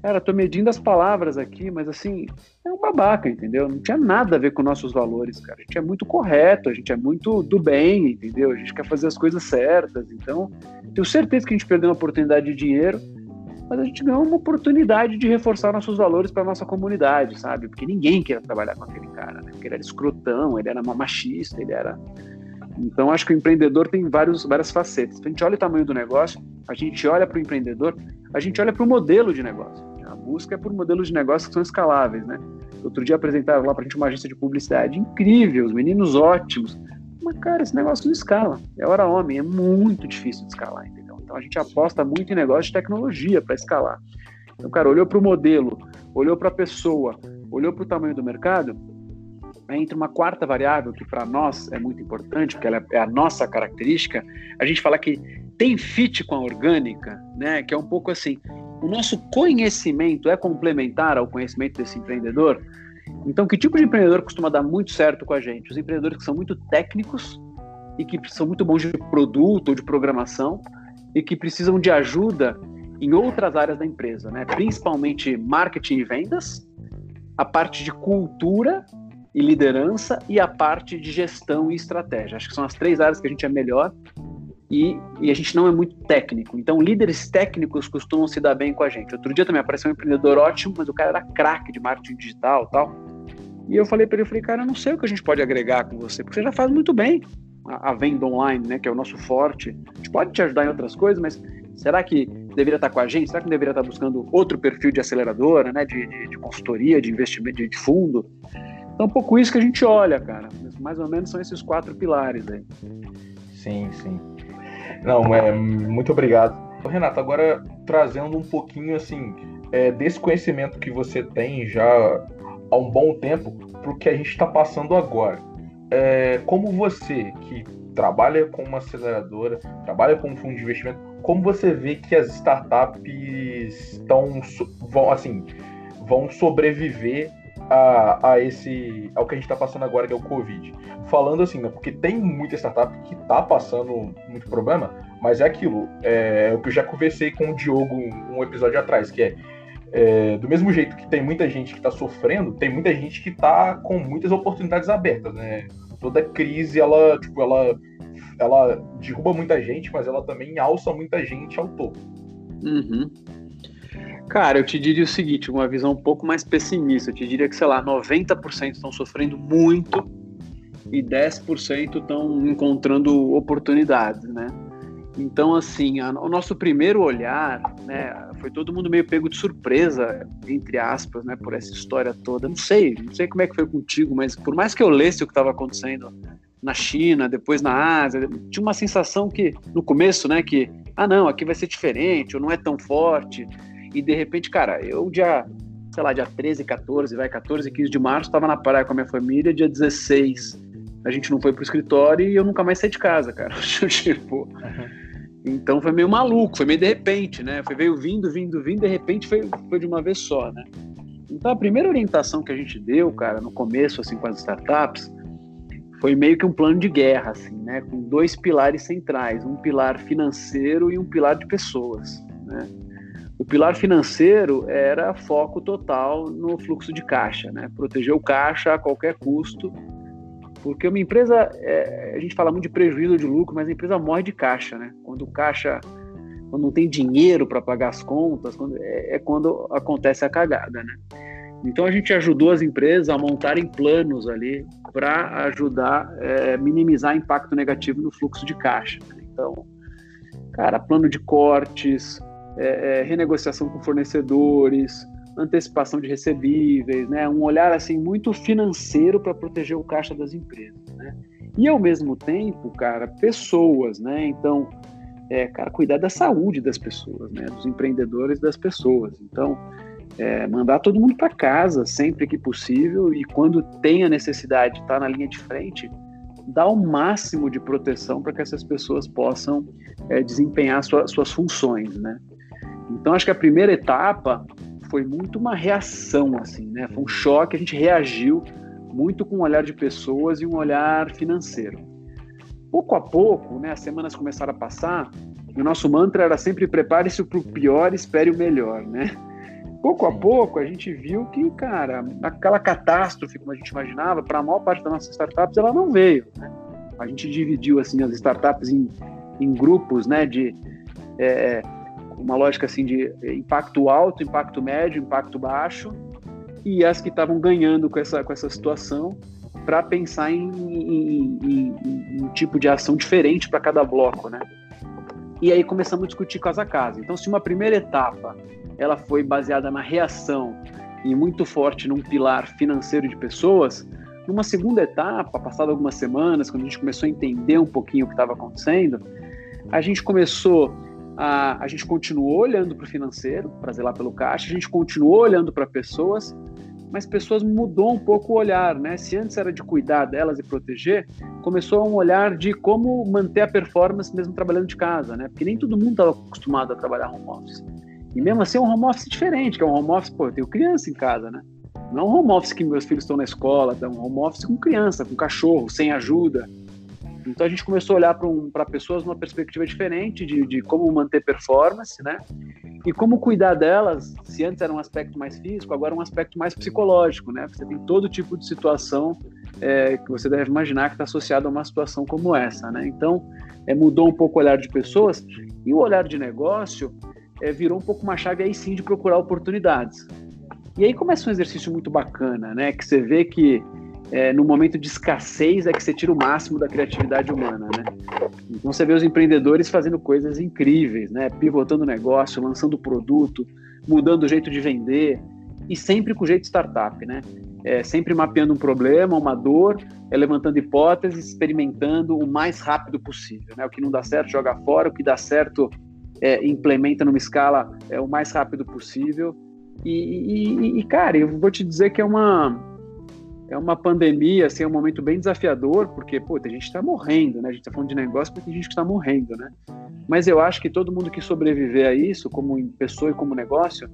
Cara, tô medindo as palavras aqui, mas assim, é um babaca, entendeu? Não tinha nada a ver com nossos valores, cara. A gente é muito correto, a gente é muito do bem, entendeu? A gente quer fazer as coisas certas. Então, tenho certeza que a gente perdeu uma oportunidade de dinheiro, mas a gente ganhou uma oportunidade de reforçar nossos valores para nossa comunidade, sabe? Porque ninguém queria trabalhar com aquele cara, né? Porque ele era escrotão, ele era machista, ele era. Então, acho que o empreendedor tem vários, várias facetas. A gente olha o tamanho do negócio, a gente olha para o empreendedor, a gente olha para o modelo de negócio busca é por modelos de negócio que são escaláveis, né? Outro dia apresentaram lá pra gente uma agência de publicidade incrível, os meninos ótimos. Mas, cara, esse negócio não escala. É hora homem, é muito difícil de escalar, entendeu? Então a gente aposta muito em negócio de tecnologia para escalar. Então, cara, olhou para o modelo, olhou para a pessoa, olhou para o tamanho do mercado, entra uma quarta variável que para nós é muito importante, porque ela é a nossa característica, a gente fala que tem fit com a orgânica, né? Que é um pouco assim, o nosso conhecimento é complementar ao conhecimento desse empreendedor? Então, que tipo de empreendedor costuma dar muito certo com a gente? Os empreendedores que são muito técnicos e que são muito bons de produto ou de programação e que precisam de ajuda em outras áreas da empresa, né? principalmente marketing e vendas, a parte de cultura e liderança e a parte de gestão e estratégia. Acho que são as três áreas que a gente é melhor e, e, a gente não é muito técnico. Então, líderes técnicos costumam se dar bem com a gente. Outro dia também apareceu um empreendedor ótimo, mas o cara era craque de marketing digital tal. E eu falei para ele, eu falei, cara, eu não sei o que a gente pode agregar com você, porque você já faz muito bem a, venda online, né, que é o nosso forte. A gente pode te ajudar em outras coisas, mas será que deveria estar com a gente? Será que deveria estar buscando outro perfil de aceleradora, né, de, de, de consultoria, de investimento, de, de fundo? Então, um pouco isso que a gente olha, cara. Mais ou menos são esses quatro pilares aí. Sim, sim. Não, é, muito obrigado. Renato, agora trazendo um pouquinho assim é, desse conhecimento que você tem já há um bom tempo para o que a gente está passando agora. É, como você que trabalha com uma aceleradora, trabalha com um fundo de investimento, como você vê que as startups estão vão assim vão sobreviver a, a esse ao que a gente está passando agora que é o Covid. Falando assim, né, porque tem muita startup que está passando muito problema, mas é aquilo, é, é, o que eu já conversei com o Diogo um episódio atrás, que é, é do mesmo jeito que tem muita gente que está sofrendo, tem muita gente que está com muitas oportunidades abertas, né? Toda crise ela tipo ela ela derruba muita gente, mas ela também alça muita gente ao topo. Uhum. Cara, eu te diria o seguinte, uma visão um pouco mais pessimista. Eu te diria que, sei lá, 90% estão sofrendo muito e 10% estão encontrando oportunidades, né? Então, assim, a, o nosso primeiro olhar, né, foi todo mundo meio pego de surpresa, entre aspas, né, por essa história toda. Não sei, não sei como é que foi contigo, mas por mais que eu lesse o que estava acontecendo na China, depois na Ásia, tinha uma sensação que, no começo, né, que, ah, não, aqui vai ser diferente, ou não é tão forte. E de repente, cara, eu dia, sei lá, dia 13, 14, vai, 14, 15 de março, estava na praia com a minha família, dia 16 a gente não foi pro escritório e eu nunca mais saí de casa, cara. tipo. Uhum. Então foi meio maluco, foi meio de repente, né? Foi veio vindo, vindo, vindo, de repente foi, foi de uma vez só, né? Então a primeira orientação que a gente deu, cara, no começo, assim, com as startups, foi meio que um plano de guerra, assim, né? Com dois pilares centrais, um pilar financeiro e um pilar de pessoas, né? O pilar financeiro era foco total no fluxo de caixa, né? Proteger o caixa a qualquer custo, porque uma empresa, é, a gente fala muito de prejuízo de lucro, mas a empresa morre de caixa, né? Quando o caixa, quando não tem dinheiro para pagar as contas, quando, é, é quando acontece a cagada, né? Então a gente ajudou as empresas a montarem planos ali para ajudar a é, minimizar impacto negativo no fluxo de caixa. Então, cara, plano de cortes, é, é, renegociação com fornecedores, antecipação de recebíveis, né? Um olhar assim muito financeiro para proteger o caixa das empresas, né? E ao mesmo tempo, cara, pessoas, né? Então, é, cara, cuidar da saúde das pessoas, né? Dos empreendedores das pessoas. Então, é, mandar todo mundo para casa sempre que possível e quando tem a necessidade de estar na linha de frente, dar o máximo de proteção para que essas pessoas possam é, desempenhar sua, suas funções, né? Então acho que a primeira etapa foi muito uma reação, assim, né? Foi um choque, a gente reagiu muito com um olhar de pessoas e um olhar financeiro. Pouco a pouco, né, as semanas começaram a passar e o nosso mantra era sempre prepare-se para o pior, espere o melhor, né? pouco a pouco a gente viu que, cara, aquela catástrofe, como a gente imaginava, para a maior parte das nossas startups, ela não veio. Né? A gente dividiu assim as startups em, em grupos, né, de é, uma lógica assim de impacto alto, impacto médio, impacto baixo, e as que estavam ganhando com essa, com essa situação para pensar em, em, em, em, um tipo de ação diferente para cada bloco, né? E aí começamos a discutir casa a casa. Então, se uma primeira etapa ela foi baseada na reação e muito forte num pilar financeiro de pessoas. Numa segunda etapa, passado algumas semanas, quando a gente começou a entender um pouquinho o que estava acontecendo, a gente começou a, a gente continuou olhando para o financeiro, para zelar pelo caixa, a gente continuou olhando para pessoas, mas pessoas mudou um pouco o olhar, né? Se antes era de cuidar delas e proteger, começou um olhar de como manter a performance mesmo trabalhando de casa, né? Porque nem todo mundo estava acostumado a trabalhar home office. E mesmo assim é um home office diferente, que é um home office, pô, eu tenho criança em casa, né? Não é um home office que meus filhos estão na escola, é um home office com criança, com cachorro, sem ajuda. Então a gente começou a olhar para um, pessoas numa perspectiva diferente de, de, como manter performance, né? E como cuidar delas, se antes era um aspecto mais físico, agora é um aspecto mais psicológico, né? Você tem todo tipo de situação é, que você deve imaginar que está associado a uma situação como essa, né? Então é, mudou um pouco o olhar de pessoas e o olhar de negócio é, virou um pouco uma chave aí sim de procurar oportunidades. E aí começa um exercício muito bacana, né? Que você vê que é, no momento de escassez é que você tira o máximo da criatividade humana, né? Então você vê os empreendedores fazendo coisas incríveis, né? Pivotando o negócio, lançando produto, mudando o jeito de vender e sempre com o jeito startup, né? é, sempre mapeando um problema, uma dor, é, levantando hipóteses, experimentando o mais rápido possível. Né? O que não dá certo, joga fora, o que dá certo, é, implementa numa escala é, o mais rápido possível. E, e, e, cara, eu vou te dizer que é uma é uma pandemia, assim, é um momento bem desafiador, porque, pô, a gente está morrendo, né? A gente está falando de negócio, mas tem gente que está morrendo, né? Mas eu acho que todo mundo que sobreviver a isso, como pessoa e como negócio,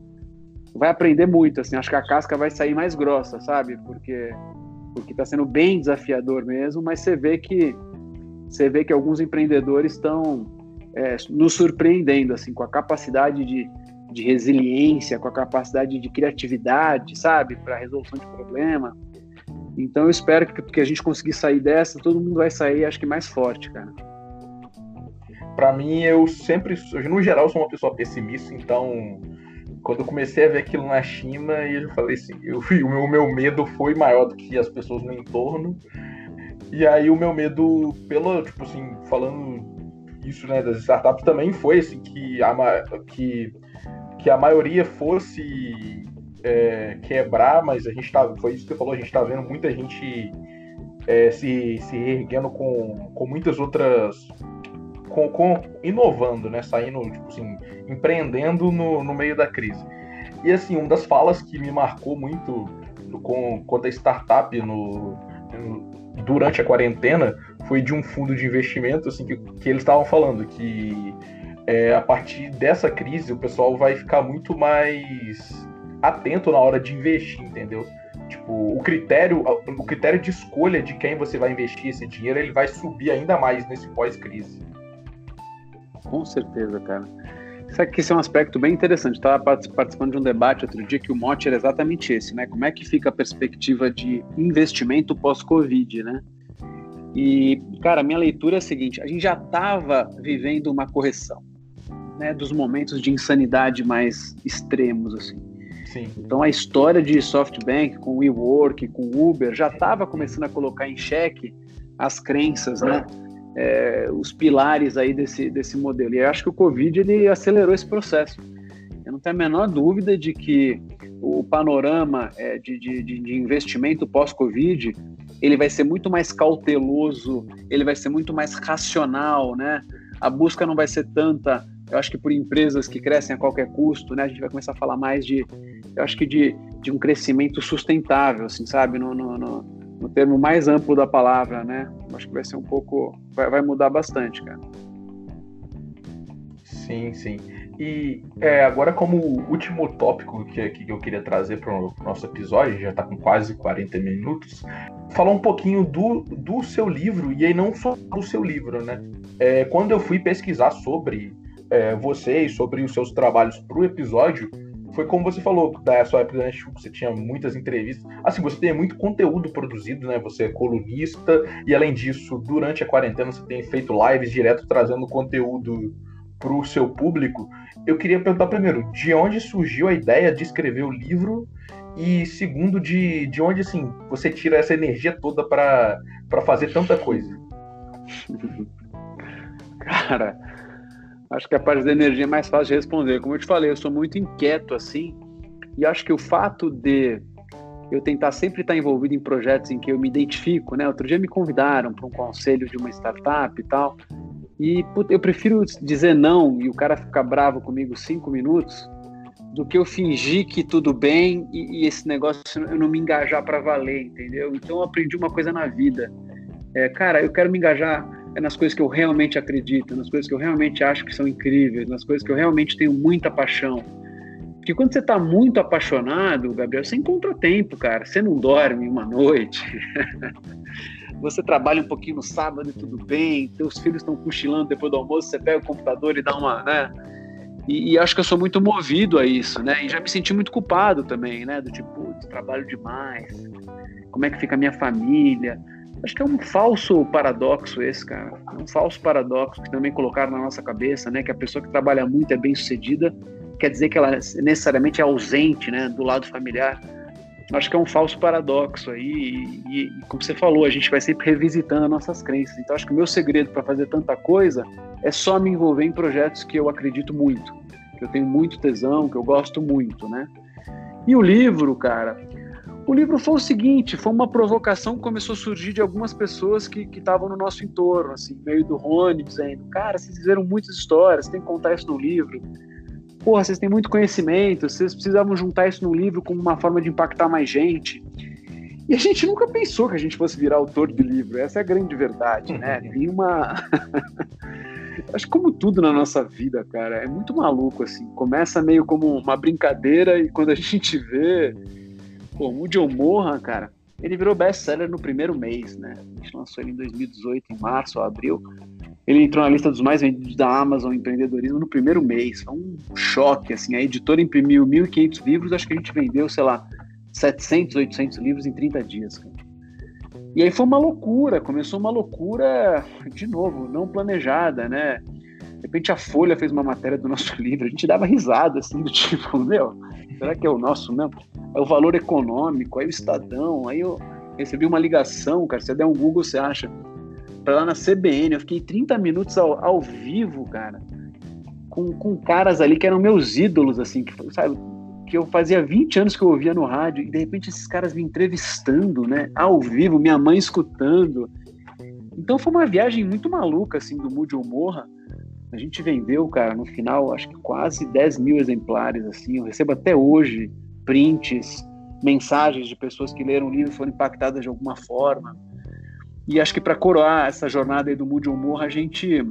vai aprender muito, assim. Acho que a casca vai sair mais grossa, sabe? Porque porque está sendo bem desafiador mesmo, mas você vê que você vê que alguns empreendedores estão é, nos surpreendendo, assim, com a capacidade de, de resiliência, com a capacidade de criatividade, sabe, para resolução de problema. Então eu espero que, que a gente conseguir sair dessa, todo mundo vai sair, acho que mais forte, cara. Para mim, eu sempre, no geral, sou uma pessoa pessimista, então quando eu comecei a ver aquilo na China, eu falei assim, eu, o meu, meu medo foi maior do que as pessoas no entorno. E aí o meu medo, pelo, tipo assim, falando isso, né, das startups também foi assim que a, que, que a maioria fosse é, quebrar, mas a gente tá, foi isso que você falou, a gente tá vendo muita gente é, se, se erguendo com, com muitas outras com, com, inovando, né? Saindo, tipo assim, empreendendo no, no meio da crise. E assim, uma das falas que me marcou muito com, quanto a startup no, no, durante a quarentena foi de um fundo de investimento, assim, que, que eles estavam falando que é, a partir dessa crise o pessoal vai ficar muito mais atento na hora de investir, entendeu? Tipo, o critério, o critério de escolha de quem você vai investir esse dinheiro, ele vai subir ainda mais nesse pós-crise. Com certeza, cara. Que esse é um aspecto bem interessante. Estava participando de um debate outro dia que o mote era exatamente esse, né? Como é que fica a perspectiva de investimento pós-Covid, né? E, cara, minha leitura é a seguinte: a gente já estava vivendo uma correção, né? Dos momentos de insanidade mais extremos, assim. Então a história de SoftBank com WeWork, com Uber, já estava começando a colocar em xeque as crenças, né? é, os pilares aí desse, desse modelo. E eu acho que o Covid ele acelerou esse processo. Eu não tenho a menor dúvida de que o panorama é, de, de, de investimento pós-Covid ele vai ser muito mais cauteloso, ele vai ser muito mais racional, né? A busca não vai ser tanta, eu acho que por empresas que crescem a qualquer custo, né? A gente vai começar a falar mais de, eu acho que de, de um crescimento sustentável, assim, sabe? No, no, no no termo mais amplo da palavra, né? Acho que vai ser um pouco. Vai, vai mudar bastante, cara. Sim, sim. E é, agora, como último tópico que, que eu queria trazer para o nosso episódio, já está com quase 40 minutos, falar um pouquinho do, do seu livro, e aí não só do seu livro, né? É, quando eu fui pesquisar sobre é, você e sobre os seus trabalhos para o episódio, foi como você falou, da sua época da você tinha muitas entrevistas. Assim, você tem muito conteúdo produzido, né? Você é colunista, e além disso, durante a quarentena, você tem feito lives direto trazendo conteúdo para o seu público. Eu queria perguntar primeiro, de onde surgiu a ideia de escrever o livro? E segundo, de, de onde assim você tira essa energia toda para fazer tanta coisa? Cara, Acho que a parte da energia é mais fácil de responder. Como eu te falei, eu sou muito inquieto assim, e acho que o fato de eu tentar sempre estar envolvido em projetos em que eu me identifico, né? Outro dia me convidaram para um conselho de uma startup e tal, e put, eu prefiro dizer não e o cara ficar bravo comigo cinco minutos do que eu fingir que tudo bem e, e esse negócio eu não me engajar para valer, entendeu? Então eu aprendi uma coisa na vida. É, cara, eu quero me engajar é nas coisas que eu realmente acredito, nas coisas que eu realmente acho que são incríveis, nas coisas que eu realmente tenho muita paixão. Porque quando você está muito apaixonado, Gabriel, você encontra tempo, cara. Você não dorme uma noite. você trabalha um pouquinho no sábado e tudo bem. Teus filhos estão cochilando depois do almoço, você pega o computador e dá uma, né? E, e, acho que eu sou muito movido a isso, né? E já me senti muito culpado também, né? Do tipo, trabalho demais. Como é que fica a minha família? Acho que é um falso paradoxo esse, cara. Um falso paradoxo que também colocaram na nossa cabeça, né? Que a pessoa que trabalha muito é bem sucedida, quer dizer que ela necessariamente é ausente, né? Do lado familiar. Acho que é um falso paradoxo aí. E, e, como você falou, a gente vai sempre revisitando as nossas crenças. Então acho que o meu segredo para fazer tanta coisa é só me envolver em projetos que eu acredito muito, que eu tenho muito tesão, que eu gosto muito, né? E o livro, cara, O livro foi o seguinte, foi uma provocação que começou a surgir de algumas pessoas que estavam no nosso entorno, assim, meio do Rony, dizendo, cara, vocês fizeram muitas histórias, tem que contar isso no livro. Porra, vocês têm muito conhecimento, vocês precisavam juntar isso no livro como uma forma de impactar mais gente. E a gente nunca pensou que a gente fosse virar autor de livro, essa é a grande verdade, né? Tem uma... Acho que como tudo na nossa vida, cara, é muito maluco, assim. Começa meio como uma brincadeira e quando a gente vê Pô, o John Mohan, cara, ele virou best-seller no primeiro mês, né? A gente lançou ele em 2018, em março ou abril. Ele entrou na lista dos mais vendidos da Amazon empreendedorismo no primeiro mês. Foi um choque, assim. A editora imprimiu 1.500 livros, acho que a gente vendeu, sei lá, 700, 800 livros em 30 dias. E aí foi uma loucura, começou uma loucura, de novo, não planejada, né? De repente a Folha fez uma matéria do nosso livro, a gente dava risada, assim, do tipo, meu, será que é o nosso mesmo? O valor econômico, aí o Estadão, aí eu recebi uma ligação, cara, você der um Google, você acha, pra lá na CBN, eu fiquei 30 minutos ao, ao vivo, cara, com, com caras ali que eram meus ídolos, assim, que, sabe, que eu fazia 20 anos que eu ouvia no rádio, e de repente esses caras me entrevistando, né, ao vivo, minha mãe escutando. Então foi uma viagem muito maluca, assim, do Moody Morra, a gente vendeu, cara, no final, acho que quase 10 mil exemplares, assim. Eu recebo até hoje prints, mensagens de pessoas que leram o livro e foram impactadas de alguma forma. E acho que para coroar essa jornada aí do Mude Humor, a gente.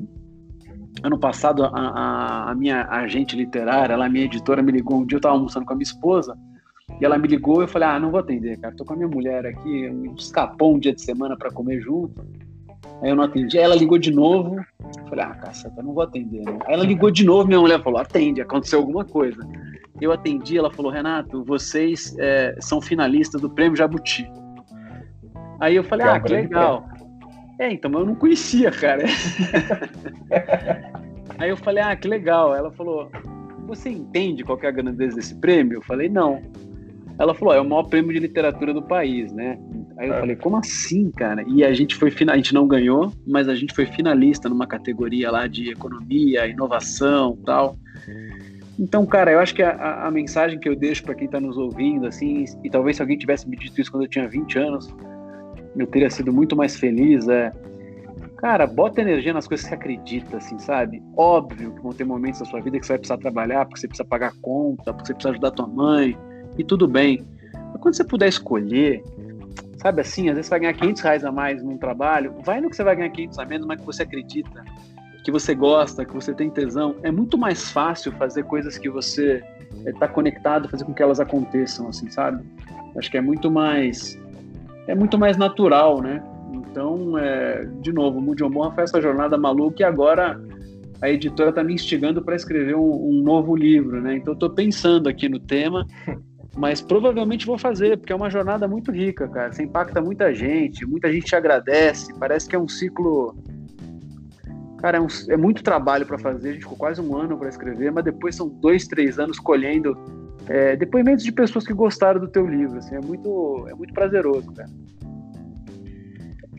Ano passado, a, a, a, minha agente literária, ela, minha editora, me ligou. Um dia eu estava almoçando com a minha esposa e ela me ligou. Eu falei: Ah, não vou atender, cara. Tô com a minha mulher aqui. Escapou um dia de semana para comer junto. Aí eu não atendi. Aí ela ligou de novo. Falei, ah, caceta, não vou atender. Né? Aí ela ligou de novo, minha mulher falou, atende, aconteceu alguma coisa. Eu atendi, ela falou, Renato, vocês é, são finalistas do Prêmio Jabuti. Aí eu falei, ah, que legal. É, então, eu não conhecia, cara. Aí eu falei, ah, que legal. Ela falou, você entende qual é a grandeza desse prêmio? Eu falei, não. Ela falou, é o maior prêmio de literatura do país, né? Aí eu é. falei, como assim, cara? E a gente foi a gente não ganhou, mas a gente foi finalista numa categoria lá de economia, inovação, tal. Então, cara, eu acho que a, a mensagem que eu deixo para quem está nos ouvindo, assim, e talvez se alguém tivesse me dito isso quando eu tinha 20 anos, eu teria sido muito mais feliz, é, cara, bota energia nas coisas que você acredita, assim, sabe? Óbvio que vão ter momentos da sua vida que você vai precisar trabalhar, porque você precisa pagar conta, porque você precisa ajudar tua mãe, e tudo bem. Mas quando você puder escolher, Sabe assim, às vezes você vai ganhar 500 reais a mais num trabalho, vai no que você vai ganhar 500 a menos, mas que você acredita, que você gosta, que você tem tesão. É muito mais fácil fazer coisas que você está eh, conectado, fazer com que elas aconteçam, assim, sabe? Acho que é muito mais é muito mais natural, né? Então, é, de novo, o Morra foi essa jornada maluca e agora a editora está me instigando para escrever um, um, novo livro, né? Então, estou pensando aqui no tema mas provavelmente vou fazer, porque é uma jornada muito rica, cara. Você impacta muita gente, muita gente te agradece. Parece que é um ciclo. Cara, é, um, é muito trabalho para fazer. A gente ficou quase um ano para escrever, mas depois são dois, três anos colhendo é, depoimentos de pessoas que gostaram do teu livro. Assim, é muito, é muito prazeroso, cara.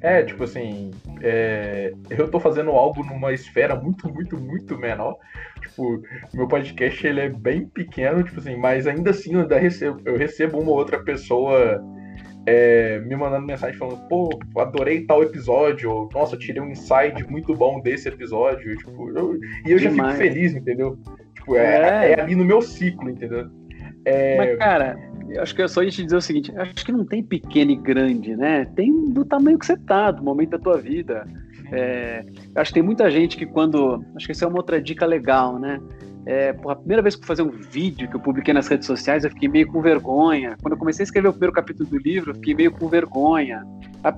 É, tipo assim, é, eu tô fazendo algo numa esfera muito, muito, muito menor. Tipo, meu podcast ele é bem pequeno, tipo assim, mas ainda assim eu, ainda recebo, eu recebo uma ou outra pessoa é, me mandando mensagem falando, pô, adorei tal episódio, ou, nossa, tirei um insight muito bom desse episódio, tipo, eu, e eu Demais. já fico feliz, entendeu? Tipo, é, é. é ali no meu ciclo, entendeu? É... Mas, cara, acho que é só a gente dizer o seguinte: acho que não tem pequeno e grande, né? Tem do tamanho que você tá, do momento da tua vida. É, acho que tem muita gente que quando. Acho que essa é uma outra dica legal, né? É, porra, a primeira vez que eu fazer um vídeo que eu publiquei nas redes sociais, eu fiquei meio com vergonha. Quando eu comecei a escrever o primeiro capítulo do livro, eu fiquei meio com vergonha.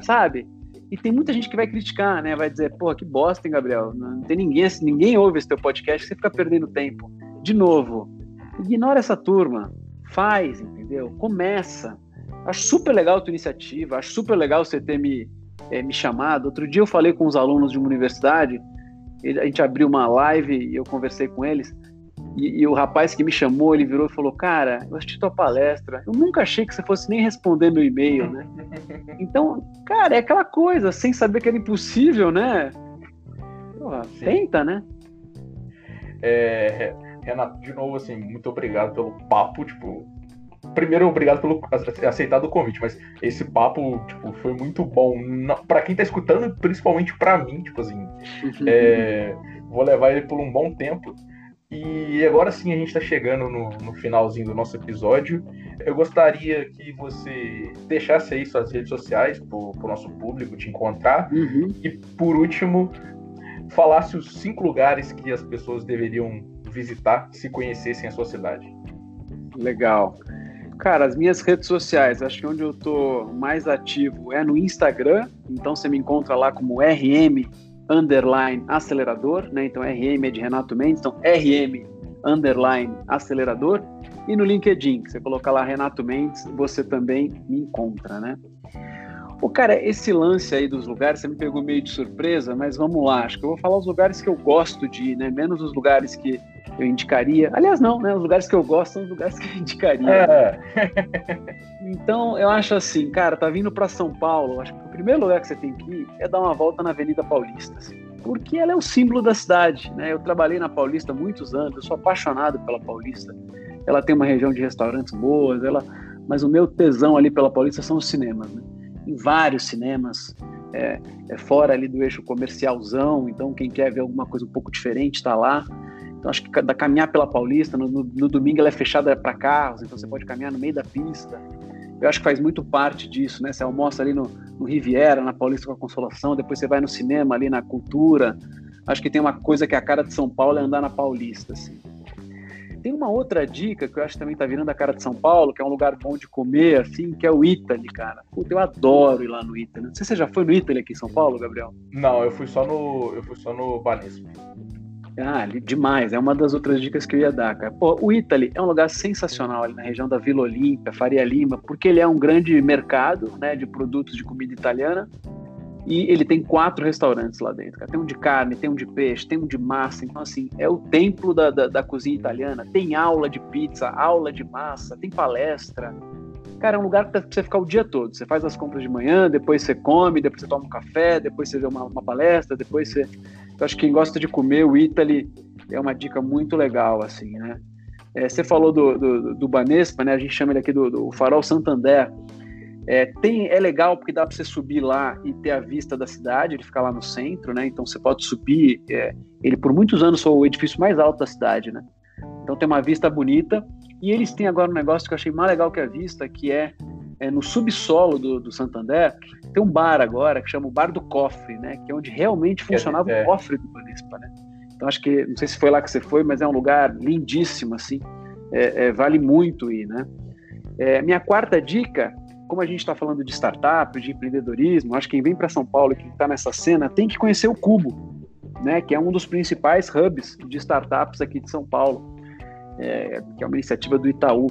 Sabe? E tem muita gente que vai criticar, né? Vai dizer, porra, que bosta, hein, Gabriel? Não tem ninguém, ninguém ouve esse teu podcast, você fica perdendo tempo. De novo, ignora essa turma. Faz, entendeu? Começa. Acho super legal a tua iniciativa, acho super legal você ter me, é, me chamado. Outro dia eu falei com os alunos de uma universidade, a gente abriu uma live e eu conversei com eles. E, e, o rapaz que me chamou, ele virou e falou: Cara, eu assisti tua palestra. Eu nunca achei que você fosse nem responder meu e-mail, né? Então, cara, é aquela coisa, sem saber que era impossível, né? Porra, tenta, né? É, Renato, de novo, assim, muito obrigado pelo papo, tipo, primeiro, obrigado pelo aceitado o convite, mas esse papo, tipo, foi muito bom. para quem tá escutando, principalmente para mim, tipo assim, é, vou levar ele por um bom tempo. E agora sim a gente está chegando no, no, finalzinho do nosso episódio. Eu gostaria que você deixasse aí suas redes sociais para o nosso público te encontrar. Uhum. E por último, falasse os cinco lugares que as pessoas deveriam visitar se conhecessem a sua cidade. Legal. Cara, as minhas redes sociais, acho que onde eu tô mais ativo é no Instagram, então você me encontra lá como RM underline acelerador, né? Então RM é de Renato Mendes, então RM underline acelerador. E no LinkedIn, você colocar lá Renato Mendes, você também me encontra, né? O cara, esse lance aí dos lugares, você me pegou meio de surpresa, mas vamos lá. Acho que eu vou falar os lugares que eu gosto de ir, né? Menos os lugares que eu indicaria. Aliás, não, né? Os lugares que eu gosto são os lugares que eu indicaria. É. então, eu acho assim, cara, tá vindo para São Paulo. Acho que o primeiro lugar que você tem que ir é dar uma volta na Avenida Paulista, assim, porque ela é o símbolo da cidade, né? Eu trabalhei na Paulista há muitos anos, eu sou apaixonado pela Paulista. Ela tem uma região de restaurantes boas, ela, mas o meu tesão ali pela Paulista são os cinemas, né? Em vários cinemas, é, é, fora ali do eixo comercialzão, então quem quer ver alguma coisa um pouco diferente está lá. Então acho que da caminhar pela Paulista, no, no, no domingo ela é fechada para carros, então você pode caminhar no meio da pista. Eu acho que faz muito parte disso, né? Você almoça ali no, no Riviera, na Paulista com a Consolação, depois você vai no cinema ali na Cultura. Acho que tem uma coisa que é a cara de São Paulo é andar na Paulista, assim. Tem uma outra dica que eu acho que também tá virando a cara de São Paulo, que é um lugar bom de comer, assim, que é o Italy, cara. Puta, eu adoro ir lá no Italy. Não sei se você já foi no Italy aqui em São Paulo, Gabriel. Não, eu fui só no. Eu fui só no Banespa. Ah, demais. É uma das outras dicas que eu ia dar, cara. Pô, o Italy é um lugar sensacional ali na região da Vila Olímpia, Faria Lima, porque ele é um grande mercado, né, de produtos de comida italiana e ele tem quatro restaurantes lá dentro. Cara. Tem um de carne, tem um de peixe, tem um de massa. Então, assim, é o templo da, da, da cozinha italiana. Tem aula de pizza, aula de massa, tem palestra. Cara, é um lugar para você ficar o dia todo. Você faz as compras de manhã, depois você come, depois você toma um café, depois você vê uma, uma palestra, depois você. Eu acho que quem gosta de comer, o Italy é uma dica muito legal, assim, né? É, você falou do, do, do Banespa, né? A gente chama ele aqui do, do Farol Santander. É, tem, é legal porque dá para você subir lá e ter a vista da cidade, ele fica lá no centro, né? Então você pode subir. É, ele por muitos anos foi o edifício mais alto da cidade, né? Então tem uma vista bonita. E eles têm agora um negócio que eu achei mais legal que a vista, que é, é no subsolo do, do, Santander, tem um bar agora que chama o Bar do Cofre, né? Que é onde realmente funcionava é, o cofre do Banespa, né? Então acho que, não sei se foi lá que você foi, mas é um lugar lindíssimo, assim. É, é, vale muito ir, né? É, minha quarta dica como a gente está falando de startup, de empreendedorismo, acho que quem vem para São Paulo e está nessa cena tem que conhecer o Cubo, né, que é um dos principais hubs de startups aqui de São Paulo, é, que é uma iniciativa do Itaú.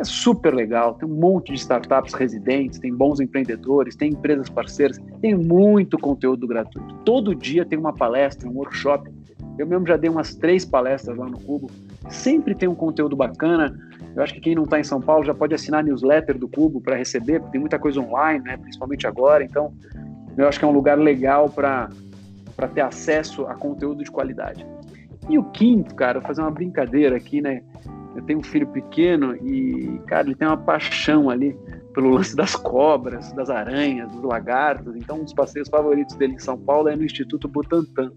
É super legal, tem um monte de startups residentes, tem bons empreendedores, tem empresas parceiras, tem muito conteúdo gratuito. Todo dia tem uma palestra, um workshop. Eu mesmo já dei umas três palestras lá no Cubo. Sempre tem um conteúdo bacana. Eu acho que quem não está em São Paulo já pode assinar a newsletter do Cubo para receber, porque tem muita coisa online, né? principalmente agora. Então, eu acho que é um lugar legal para ter acesso a conteúdo de qualidade. E o quinto, cara, vou fazer uma brincadeira aqui, né? Eu tenho um filho pequeno e, cara, ele tem uma paixão ali pelo lance das cobras, das aranhas, dos lagartos. Então, um dos passeios favoritos dele em São Paulo é no Instituto Butantan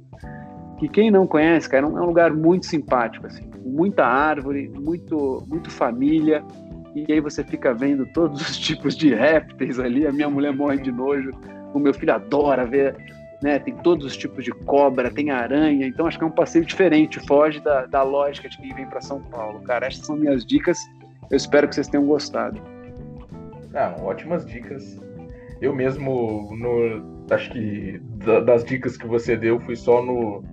que quem não conhece, cara, é um lugar muito simpático, assim, muita árvore, muito, muito família, e aí você fica vendo todos os tipos de répteis ali, a minha mulher morre de nojo, o meu filho adora ver, né, tem todos os tipos de cobra, tem aranha, então acho que é um passeio diferente, foge da, da lógica de quem vem para São Paulo, cara, essas são minhas dicas, eu espero que vocês tenham gostado. Ah, ótimas dicas. Eu mesmo, no, acho que das dicas que você deu, fui só no,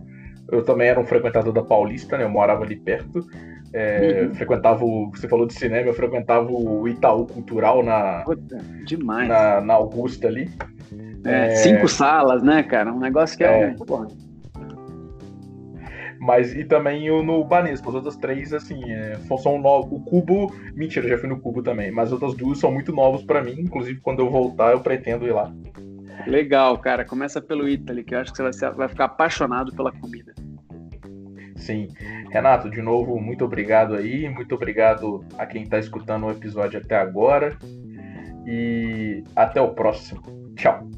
eu também era um frequentador da Paulista, né? Eu morava ali perto. É, uhum. Frequentava o. Você falou de cinema, eu frequentava o Itaú Cultural na. Puta, demais. Na, na Augusta ali. É, é, cinco salas, né, cara? Um negócio que é. é mas e também o no Banespa, as outras três, assim, é, são novos. O Cubo, mentira, já fui no Cubo também, mas as outras duas são muito novos para mim, inclusive quando eu voltar eu pretendo ir lá. Legal, cara. Começa pelo Italy, que eu acho que você vai, vai ficar apaixonado pela comida. Sim. Renato, de novo, muito obrigado aí. Muito obrigado a quem está escutando o episódio até agora. E até o próximo. Tchau.